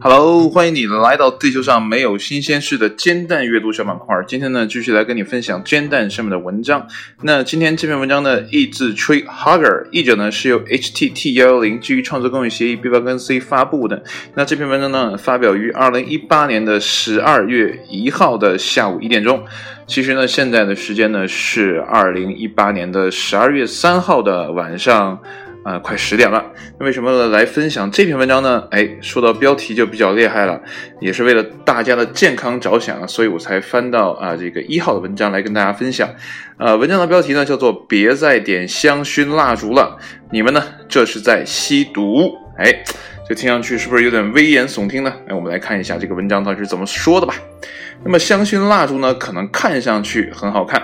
Hello，欢迎你来到地球上没有新鲜事的煎蛋阅读小板块。今天呢，继续来跟你分享煎蛋上面的文章。那今天这篇文章呢，译自 Tree Hugger，译者呢是由 HTT 幺幺零基于创作公益协议 B 八跟 C 发布的。那这篇文章呢，发表于二零一八年的十二月一号的下午一点钟。其实呢，现在的时间呢是二零一八年的十二月三号的晚上。啊，快十点了。那为什么来分享这篇文章呢？哎，说到标题就比较厉害了，也是为了大家的健康着想啊，所以我才翻到啊这个一号的文章来跟大家分享。呃，文章的标题呢叫做“别再点香薰蜡烛了，你们呢这是在吸毒”。哎，这听上去是不是有点危言耸听呢？哎，我们来看一下这个文章到底是怎么说的吧。那么香薰蜡烛呢，可能看上去很好看，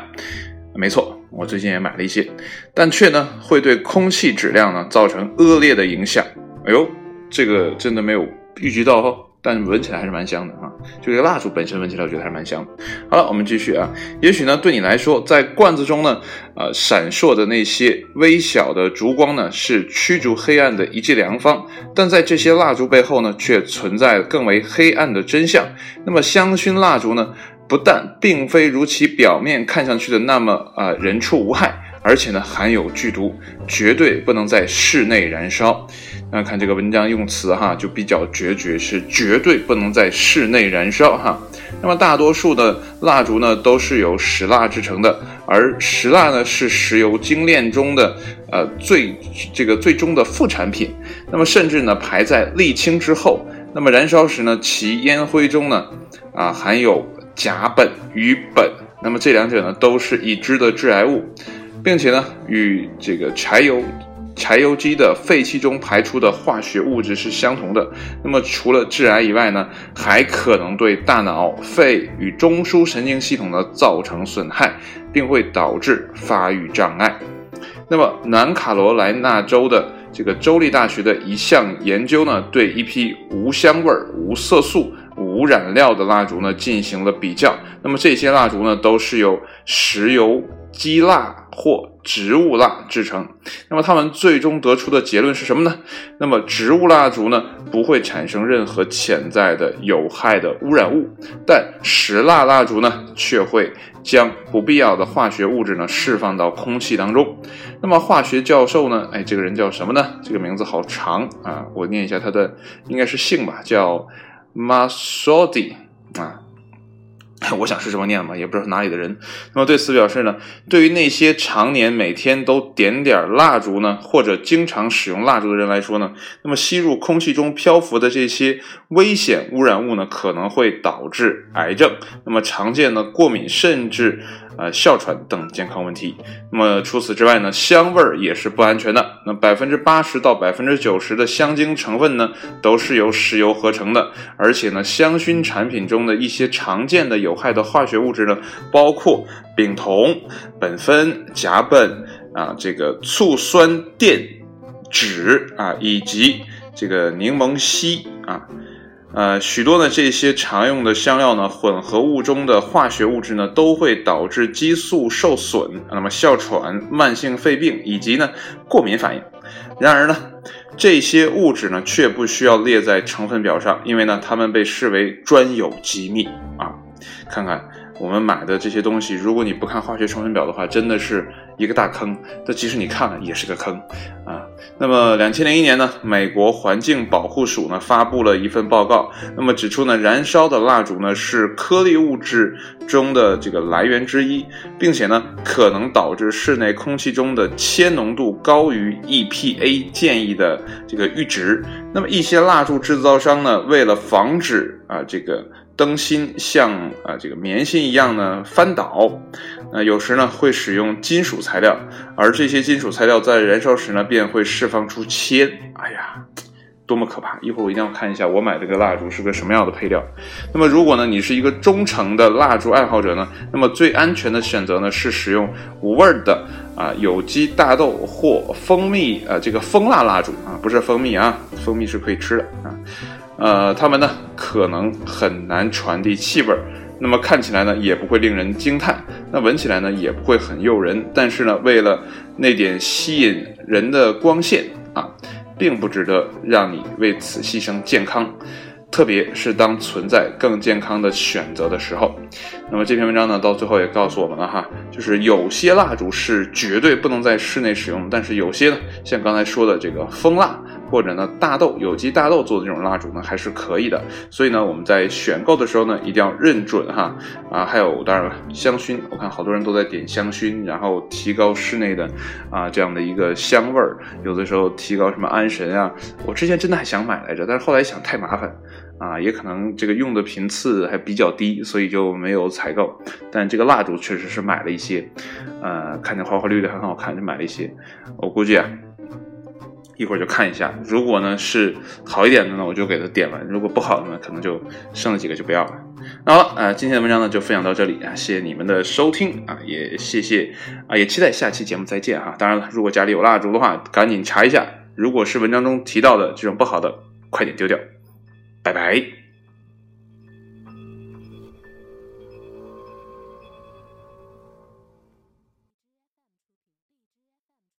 没错。我最近也买了一些，但却呢会对空气质量呢造成恶劣的影响。哎呦，这个真的没有预计到哦，但闻起来还是蛮香的啊！就这个蜡烛本身闻起来，我觉得还是蛮香。好了，我们继续啊。也许呢，对你来说，在罐子中呢，呃，闪烁的那些微小的烛光呢，是驱逐黑暗的一剂良方。但在这些蜡烛背后呢，却存在更为黑暗的真相。那么，香薰蜡烛呢？不但并非如其表面看上去的那么啊人畜无害，而且呢含有剧毒，绝对不能在室内燃烧。那看这个文章用词哈，就比较决绝，是绝对不能在室内燃烧哈。那么大多数的蜡烛呢都是由石蜡制成的，而石蜡呢是石油精炼中的呃最这个最终的副产品。那么甚至呢排在沥青之后，那么燃烧时呢其烟灰中呢啊含有。甲苯与苯，那么这两者呢都是已知的致癌物，并且呢与这个柴油柴油机的废气中排出的化学物质是相同的。那么除了致癌以外呢，还可能对大脑、肺与中枢神经系统呢造成损害，并会导致发育障碍。那么南卡罗来纳州的这个州立大学的一项研究呢，对一批无香味、无色素。无染料的蜡烛呢进行了比较，那么这些蜡烛呢都是由石油基蜡或植物蜡制成。那么他们最终得出的结论是什么呢？那么植物蜡烛呢不会产生任何潜在的有害的污染物，但石蜡蜡烛呢却会将不必要的化学物质呢释放到空气当中。那么化学教授呢？哎，这个人叫什么呢？这个名字好长啊，我念一下他的，应该是姓吧，叫。Masodi 啊，我想是这么念嘛，也不知道是哪里的人。那么对此表示呢，对于那些常年每天都点点蜡烛呢，或者经常使用蜡烛的人来说呢，那么吸入空气中漂浮的这些危险污染物呢，可能会导致癌症。那么常见的过敏甚至。呃，哮喘等健康问题。那么除此之外呢，香味儿也是不安全的。那百分之八十到百分之九十的香精成分呢，都是由石油合成的。而且呢，香薰产品中的一些常见的有害的化学物质呢，包括丙酮、苯酚、甲苯啊，这个醋酸电酯啊，以及这个柠檬烯啊。呃，许多的这些常用的香料呢，混合物中的化学物质呢，都会导致激素受损，那么哮喘、慢性肺病以及呢过敏反应。然而呢，这些物质呢却不需要列在成分表上，因为呢它们被视为专有机密啊。看看。我们买的这些东西，如果你不看化学成分表的话，真的是一个大坑。但即使你看了，也是个坑啊。那么，两千零一年呢，美国环境保护署呢发布了一份报告，那么指出呢，燃烧的蜡烛呢是颗粒物质中的这个来源之一，并且呢可能导致室内空气中的铅浓度高于 EPA 建议的这个阈值。那么，一些蜡烛制造商呢，为了防止啊这个。灯芯像啊这个棉芯一样呢翻倒，那有时呢会使用金属材料，而这些金属材料在燃烧时呢便会释放出铅。哎呀，多么可怕！一会儿我一定要看一下我买这个蜡烛是个什么样的配料。那么如果呢你是一个忠诚的蜡烛爱好者呢，那么最安全的选择呢是使用无味的啊有机大豆或蜂蜜啊这个蜂蜡蜡烛啊，不是蜂蜜啊，蜂蜜是可以吃的啊。呃，它们呢可能很难传递气味儿，那么看起来呢也不会令人惊叹，那闻起来呢也不会很诱人。但是呢，为了那点吸引人的光线啊，并不值得让你为此牺牲健康。特别是当存在更健康的选择的时候，那么这篇文章呢，到最后也告诉我们了哈，就是有些蜡烛是绝对不能在室内使用，但是有些呢，像刚才说的这个蜂蜡或者呢大豆有机大豆做的这种蜡烛呢，还是可以的。所以呢，我们在选购的时候呢，一定要认准哈啊，还有当然了，香薰，我看好多人都在点香薰，然后提高室内的啊这样的一个香味儿，有的时候提高什么安神啊，我之前真的还想买来着，但是后来想太麻烦。啊，也可能这个用的频次还比较低，所以就没有采购。但这个蜡烛确实是买了一些，呃，看见花花绿绿很好看，就买了一些。我估计啊，一会儿就看一下。如果呢是好一点的呢，我就给它点完；如果不好的呢，可能就剩了几个就不要了。好了，呃，今天的文章呢就分享到这里啊，谢谢你们的收听啊，也谢谢啊，也期待下期节目再见哈。当然了，如果家里有蜡烛的话，赶紧查一下。如果是文章中提到的这种不好的，快点丢掉。拜拜。